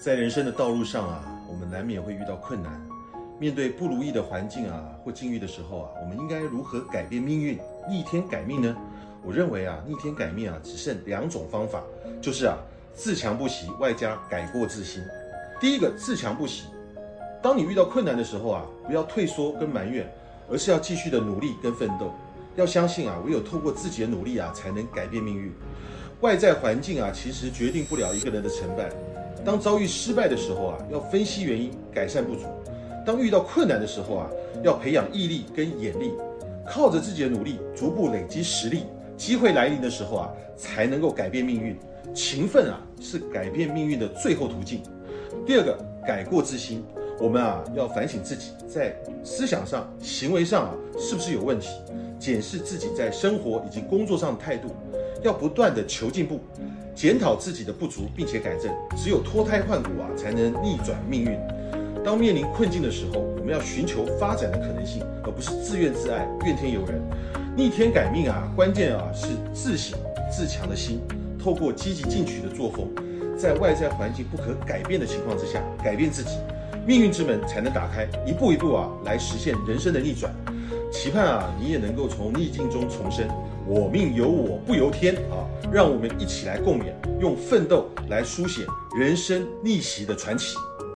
在人生的道路上啊，我们难免会遇到困难。面对不如意的环境啊或境遇的时候啊，我们应该如何改变命运、逆天改命呢？我认为啊，逆天改命啊，只剩两种方法，就是啊，自强不息，外加改过自新。第一个，自强不息。当你遇到困难的时候啊，不要退缩跟埋怨，而是要继续的努力跟奋斗。要相信啊，唯有透过自己的努力啊，才能改变命运。外在环境啊，其实决定不了一个人的成败。当遭遇失败的时候啊，要分析原因，改善不足；当遇到困难的时候啊，要培养毅力跟眼力，靠着自己的努力，逐步累积实力。机会来临的时候啊，才能够改变命运。勤奋啊，是改变命运的最后途径。第二个，改过自新。我们啊，要反省自己在思想上、行为上啊，是不是有问题？检视自己在生活以及工作上的态度，要不断的求进步。检讨自己的不足，并且改正。只有脱胎换骨啊，才能逆转命运。当面临困境的时候，我们要寻求发展的可能性，而不是自怨自艾、怨天尤人。逆天改命啊，关键啊是自省自强的心。透过积极进取的作风，在外在环境不可改变的情况之下，改变自己，命运之门才能打开。一步一步啊，来实现人生的逆转。期盼啊，你也能够从逆境中重生。我命由我不由天啊！让我们一起来共勉，用奋斗来书写人生逆袭的传奇。